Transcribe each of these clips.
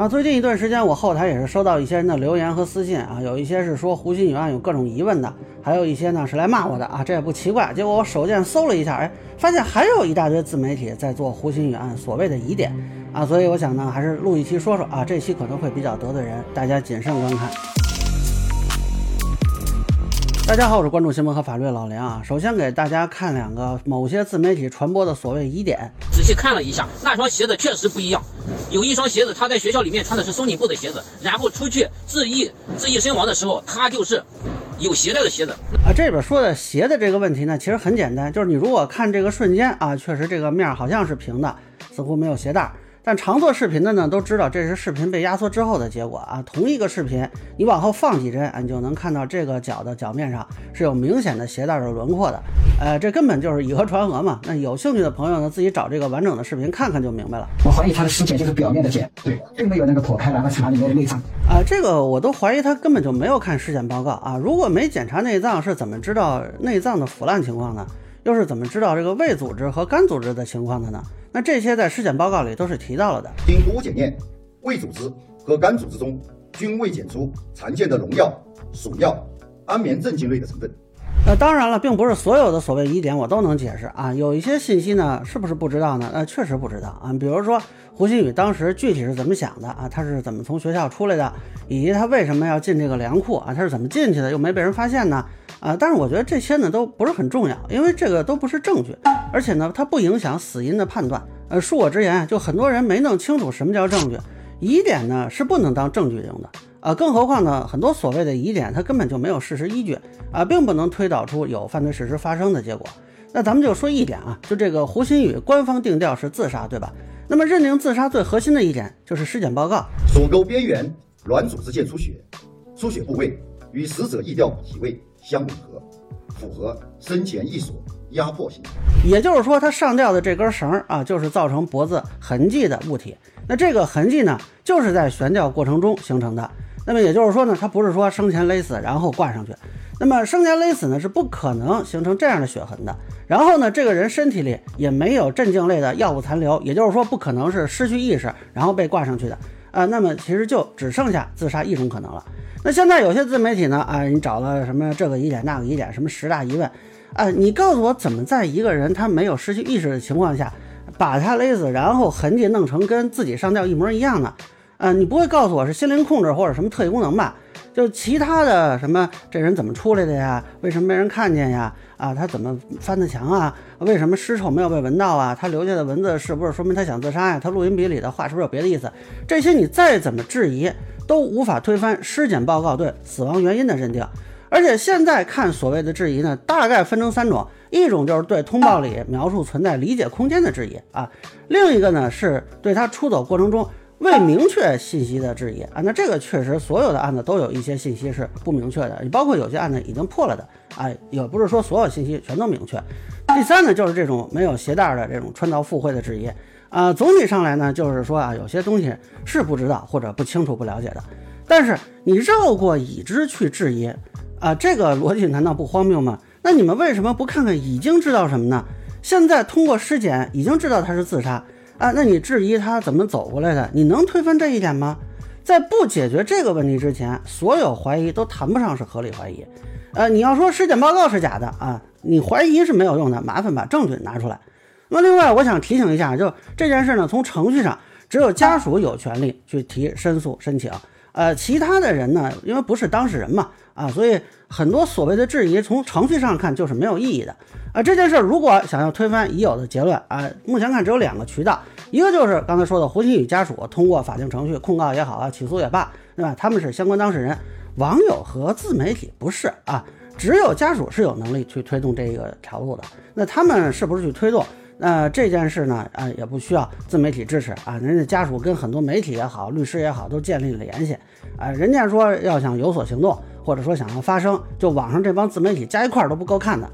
啊，最近一段时间，我后台也是收到一些人的留言和私信啊，有一些是说胡鑫宇案有各种疑问的，还有一些呢是来骂我的啊，这也不奇怪。结果我手贱搜了一下，哎，发现还有一大堆自媒体在做胡鑫宇案所谓的疑点啊，所以我想呢，还是录一期说说啊，这期可能会比较得罪人，大家谨慎观看。大家好，我是关注新闻和法律的老梁啊。首先给大家看两个某些自媒体传播的所谓疑点。仔细看了一下，那双鞋子确实不一样。有一双鞋子，他在学校里面穿的是松紧布的鞋子，然后出去自缢自缢身亡的时候，他就是有鞋带的鞋子。啊，这边说的鞋的这个问题呢，其实很简单，就是你如果看这个瞬间啊，确实这个面好像是平的，似乎没有鞋带。但常做视频的呢，都知道这是视频被压缩之后的结果啊。同一个视频，你往后放几帧，你就能看到这个脚的脚面上是有明显的鞋带的轮廓的。呃，这根本就是以讹传讹嘛。那有兴趣的朋友呢，自己找这个完整的视频看看就明白了。我怀疑他的尸检就是表面的检，对，并没有那个剖开然后查里面的内脏。啊，这个我都怀疑他根本就没有看尸检报告啊。如果没检查内脏，是怎么知道内脏的腐烂情况呢？又是怎么知道这个胃组织和肝组织的情况的呢？那这些在尸检报告里都是提到了的。经多检验，胃组织和肝组织中均未检出常见的农药、鼠药、安眠镇静类的成分。那当然了，并不是所有的所谓疑点我都能解释啊。有一些信息呢，是不是不知道呢？呃，确实不知道啊。比如说胡鑫宇当时具体是怎么想的啊？他是怎么从学校出来的？以及他为什么要进这个粮库啊？他是怎么进去的？又没被人发现呢？啊，但是我觉得这些呢都不是很重要，因为这个都不是证据，而且呢它不影响死因的判断。呃，恕我直言，就很多人没弄清楚什么叫证据，疑点呢是不能当证据用的。啊，更何况呢，很多所谓的疑点它根本就没有事实依据啊，并不能推导出有犯罪事实发生的结果。那咱们就说一点啊，就这个胡鑫宇官方定调是自杀，对吧？那么认定自杀最核心的一点就是尸检报告，锁沟边缘软组织见出血，出血部位与死者缢吊体位。相吻合，符合生前一锁压迫性。也就是说，他上吊的这根绳啊，就是造成脖子痕迹的物体。那这个痕迹呢，就是在悬吊过程中形成的。那么也就是说呢，他不是说生前勒死然后挂上去。那么生前勒死呢，是不可能形成这样的血痕的。然后呢，这个人身体里也没有镇静类的药物残留，也就是说，不可能是失去意识然后被挂上去的。啊，那么其实就只剩下自杀一种可能了。那现在有些自媒体呢，啊，你找了什么这个疑点那个疑点，什么十大疑问，啊，你告诉我怎么在一个人他没有失去意识的情况下，把他勒死，然后痕迹弄成跟自己上吊一模一样呢？啊，你不会告诉我是心灵控制或者什么特异功能吧？就其他的什么这人怎么出来的呀？为什么没人看见呀？啊，他怎么翻的墙啊？为什么尸臭没有被闻到啊？他留下的文字是不是说明他想自杀呀？他录音笔里的话是不是有别的意思？这些你再怎么质疑。都无法推翻尸检报告对死亡原因的认定，而且现在看所谓的质疑呢，大概分成三种，一种就是对通报里描述存在理解空间的质疑啊，另一个呢是对他出走过程中未明确信息的质疑啊，那这个确实所有的案子都有一些信息是不明确的，你包括有些案子已经破了的啊，也不是说所有信息全都明确。第三呢就是这种没有鞋带的这种穿凿附会的质疑。啊，总体上来呢，就是说啊，有些东西是不知道或者不清楚、不了解的，但是你绕过已知去质疑，啊，这个逻辑难道不荒谬吗？那你们为什么不看看已经知道什么呢？现在通过尸检已经知道他是自杀啊，那你质疑他怎么走过来的？你能推翻这一点吗？在不解决这个问题之前，所有怀疑都谈不上是合理怀疑。呃，你要说尸检报告是假的啊，你怀疑是没有用的，麻烦把证据拿出来。那另外，我想提醒一下，就这件事呢，从程序上，只有家属有权利去提申诉申请，呃，其他的人呢，因为不是当事人嘛，啊，所以很多所谓的质疑，从程序上看就是没有意义的，啊，这件事如果想要推翻已有的结论，啊，目前看只有两个渠道，一个就是刚才说的胡鑫宇家属通过法定程序控告也好啊，起诉也罢，对吧？他们是相关当事人，网友和自媒体不是啊，只有家属是有能力去推动这个条路的，那他们是不是去推动？那这件事呢，啊，也不需要自媒体支持啊，人家家属跟很多媒体也好，律师也好，都建立了联系，啊，人家说要想有所行动，或者说想要发声，就网上这帮自媒体加一块都不够看的。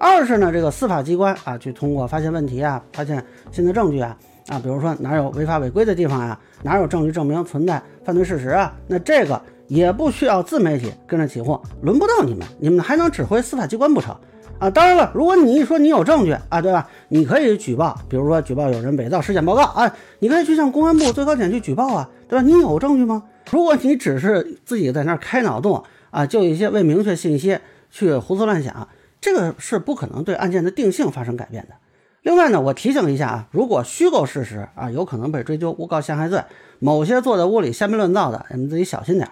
二是呢，这个司法机关啊，去通过发现问题啊，发现新的证据啊，啊，比如说哪有违法违规的地方呀，哪有证据证明存在犯罪事实啊，那这个也不需要自媒体跟着起哄，轮不到你们，你们还能指挥司法机关不成？啊，当然了，如果你一说你有证据啊，对吧？你可以举报，比如说举报有人伪造尸检报告啊，你可以去向公安部、最高检去举报啊，对对吧？你有证据吗？如果你只是自己在那儿开脑洞啊，就一些未明确信息去胡思乱想，这个是不可能对案件的定性发生改变的。另外呢，我提醒一下啊，如果虚构事实啊，有可能被追究诬告陷害罪。某些坐在屋里瞎编乱造的，你们自己小心点。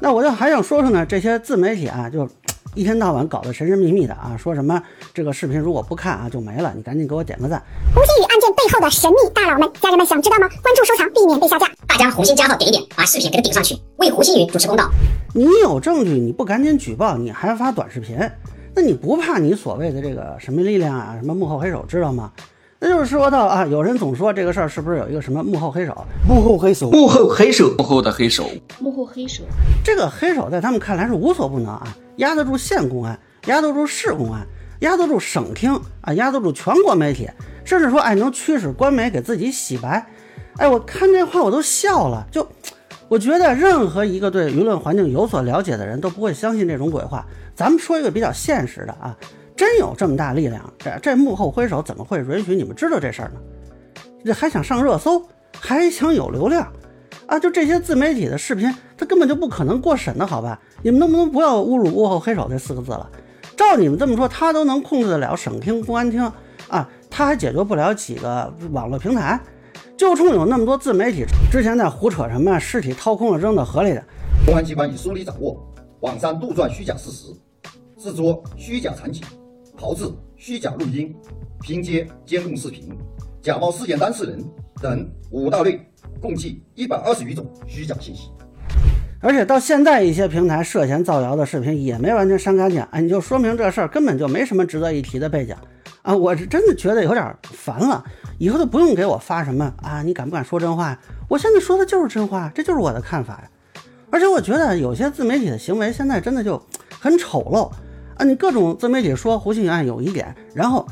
那我就还想说说呢，这些自媒体啊，就一天到晚搞得神神秘秘的啊，说什么这个视频如果不看啊就没了，你赶紧给我点个赞。胡鑫宇案件背后的神秘大佬们，家人们想知道吗？关注收藏，避免被下架。大家红心加号点一点，把视频给它顶上去，为胡鑫宇主持公道。你有证据，你不赶紧举报，你还发短视频，那你不怕你所谓的这个神秘力量啊，什么幕后黑手知道吗？那就是说到啊，有人总说这个事儿是不是有一个什么幕后黑手？幕后黑手，幕后黑手，幕后的黑手，幕后黑手。这个黑手在他们看来是无所不能啊，压得住县公安，压得住市公安，压得住省厅啊，压得住全国媒体，甚至说哎能驱使官媒给自己洗白。哎，我看这话我都笑了。就我觉得任何一个对舆论环境有所了解的人都不会相信这种鬼话。咱们说一个比较现实的啊。真有这么大力量，这这幕后黑手怎么会允许你们知道这事儿呢？这还想上热搜，还想有流量啊？就这些自媒体的视频，他根本就不可能过审的，好吧？你们能不能不要侮辱幕后黑手这四个字了？照你们这么说，他都能控制得了省厅、公安厅啊，他还解决不了几个网络平台？就冲有那么多自媒体之前在胡扯什么尸体掏空了扔到河里的，公安机关已梳理掌握网上杜撰虚假事实，制作虚假场景。炮制虚假录音、拼接监控视频、假冒事件当事人等五大类，共计一百二十余种虚假信息。而且到现在，一些平台涉嫌造谣的视频也没完全删干净，哎，你就说明这事儿根本就没什么值得一提的背景啊！我是真的觉得有点烦了，以后都不用给我发什么啊，你敢不敢说真话？我现在说的就是真话，这就是我的看法呀。而且我觉得有些自媒体的行为现在真的就很丑陋。啊，你各种自媒体说胡鑫宇案有疑点，然后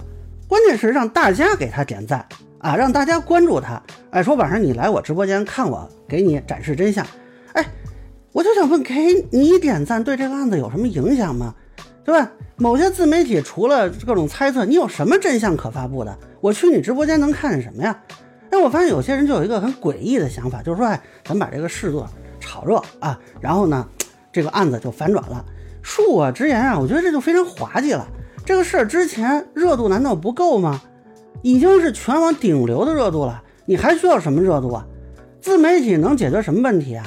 关键是让大家给他点赞啊，让大家关注他。哎，说晚上你来我直播间看我，给你展示真相。哎，我就想问，给你点赞对这个案子有什么影响吗？对吧？某些自媒体除了各种猜测，你有什么真相可发布的？我去你直播间能看见什么呀？哎，我发现有些人就有一个很诡异的想法，就是说，哎，咱把这个事做炒热啊，然后呢，这个案子就反转了。恕我直言啊，我觉得这就非常滑稽了。这个事儿之前热度难道不够吗？已经是全网顶流的热度了，你还需要什么热度啊？自媒体能解决什么问题啊？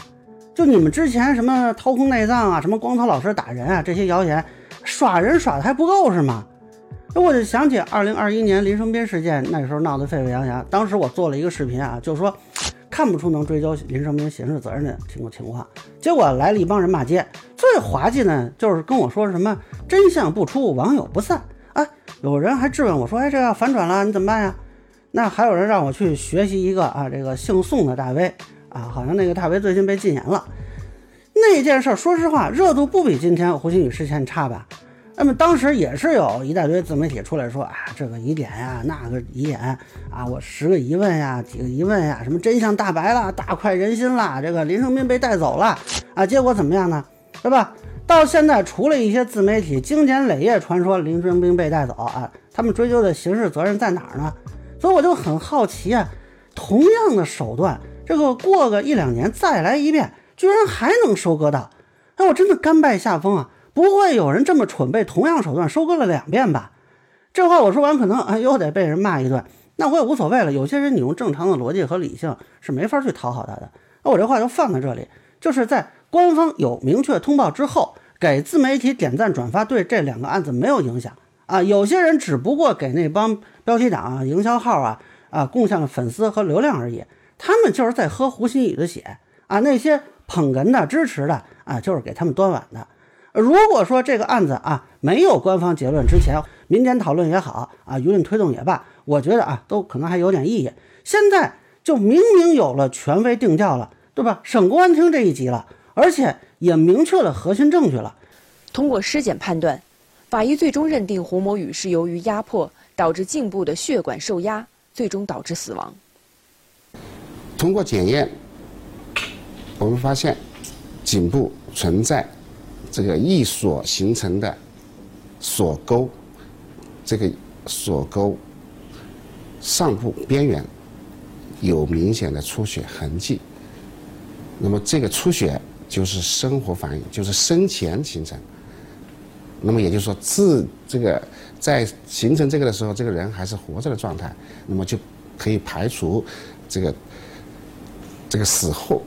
就你们之前什么掏空内脏啊，什么光头老师打人啊，这些谣言耍人耍的还不够是吗？那我就想起二零二一年林生斌事件，那时候闹得沸沸扬扬，当时我做了一个视频啊，就是说。看不出能追究林生斌刑事责任的情情况，结果来了一帮人骂街。最滑稽呢，就是跟我说什么真相不出，网友不散啊！有人还质问我说：“哎，这要反转了，你怎么办呀？”那还有人让我去学习一个啊，这个姓宋的大 V 啊，好像那个大 V 最近被禁言了。那件事，说实话，热度不比今天胡鑫宇事件差吧？那么当时也是有一大堆自媒体出来说啊，这个疑点呀，那个疑点啊，我十个疑问呀，几个疑问呀，什么真相大白了，大快人心了，这个林生斌被带走了啊，结果怎么样呢？对吧？到现在，除了一些自媒体经年累月传说林生斌被带走啊，他们追究的刑事责任在哪儿呢？所以我就很好奇啊，同样的手段，这个过个一两年再来一遍，居然还能收割到，哎，我真的甘拜下风啊！不会有人这么蠢，被同样手段收割了两遍吧？这话我说完，可能啊又得被人骂一顿。那我也无所谓了。有些人你用正常的逻辑和理性是没法去讨好他的。那我这话就放在这里，就是在官方有明确通报之后，给自媒体点赞转发，对这两个案子没有影响啊。有些人只不过给那帮标题党啊、营销号啊啊贡献了粉丝和流量而已。他们就是在喝胡鑫宇的血啊。那些捧哏的、支持的啊，就是给他们端碗的。如果说这个案子啊没有官方结论之前，民间讨论也好啊，舆论推动也罢，我觉得啊都可能还有点意义。现在就明明有了权威定调了，对吧？省公安厅这一级了，而且也明确了核心证据了。通过尸检判断，法医最终认定胡某宇是由于压迫导致颈部的血管受压，最终导致死亡。通过检验，我们发现颈部存在。这个易锁形成的锁沟，这个锁沟上部边缘有明显的出血痕迹，那么这个出血就是生活反应，就是生前形成。那么也就是说，自这个在形成这个的时候，这个人还是活着的状态，那么就可以排除这个这个死后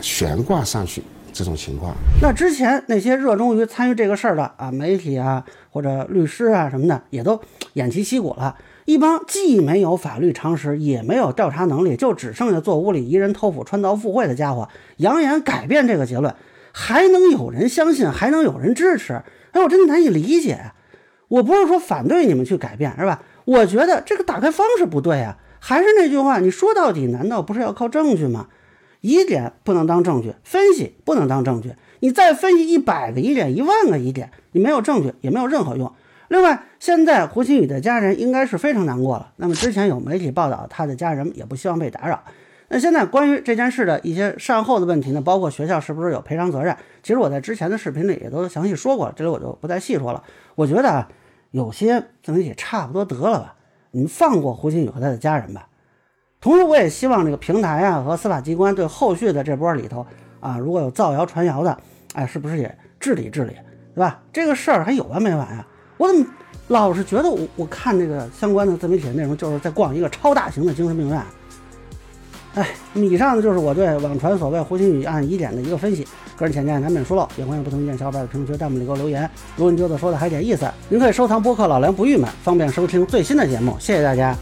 悬挂上去。这种情况。那之前那些热衷于参与这个事儿的啊，媒体啊或者律师啊什么的，也都偃旗息鼓了。一帮既没有法律常识，也没有调查能力，就只剩下做屋里一人偷斧穿凿附会的家伙，扬言改变这个结论，还能有人相信，还能有人支持？哎，我真的难以理解啊！我不是说反对你们去改变，是吧？我觉得这个打开方式不对啊。还是那句话，你说到底，难道不是要靠证据吗？疑点不能当证据，分析不能当证据。你再分析一百个疑点、一万个疑点，你没有证据也没有任何用。另外，现在胡鑫宇的家人应该是非常难过了。那么之前有媒体报道，他的家人也不希望被打扰。那现在关于这件事的一些善后的问题呢，包括学校是不是有赔偿责任？其实我在之前的视频里也都详细说过，这里我就不再细说了。我觉得啊，有些自媒体差不多得了吧，你们放过胡鑫宇和他的家人吧。同时，我也希望这个平台啊和司法机关对后续的这波里头啊，如果有造谣传谣的，哎，是不是也治理治理，对吧？这个事儿还有完没完啊？我怎么老是觉得我我看这个相关的自媒体的内容，就是在逛一个超大型的精神病院？哎，以上呢就是我对网传所谓胡鑫宇案疑点的一个分析。个人浅见难免疏漏，也欢迎不同意见小伙伴在评论区弹幕里给我留言。如果您觉得说的还点意思，您可以收藏播客老梁不郁闷，方便收听最新的节目。谢谢大家。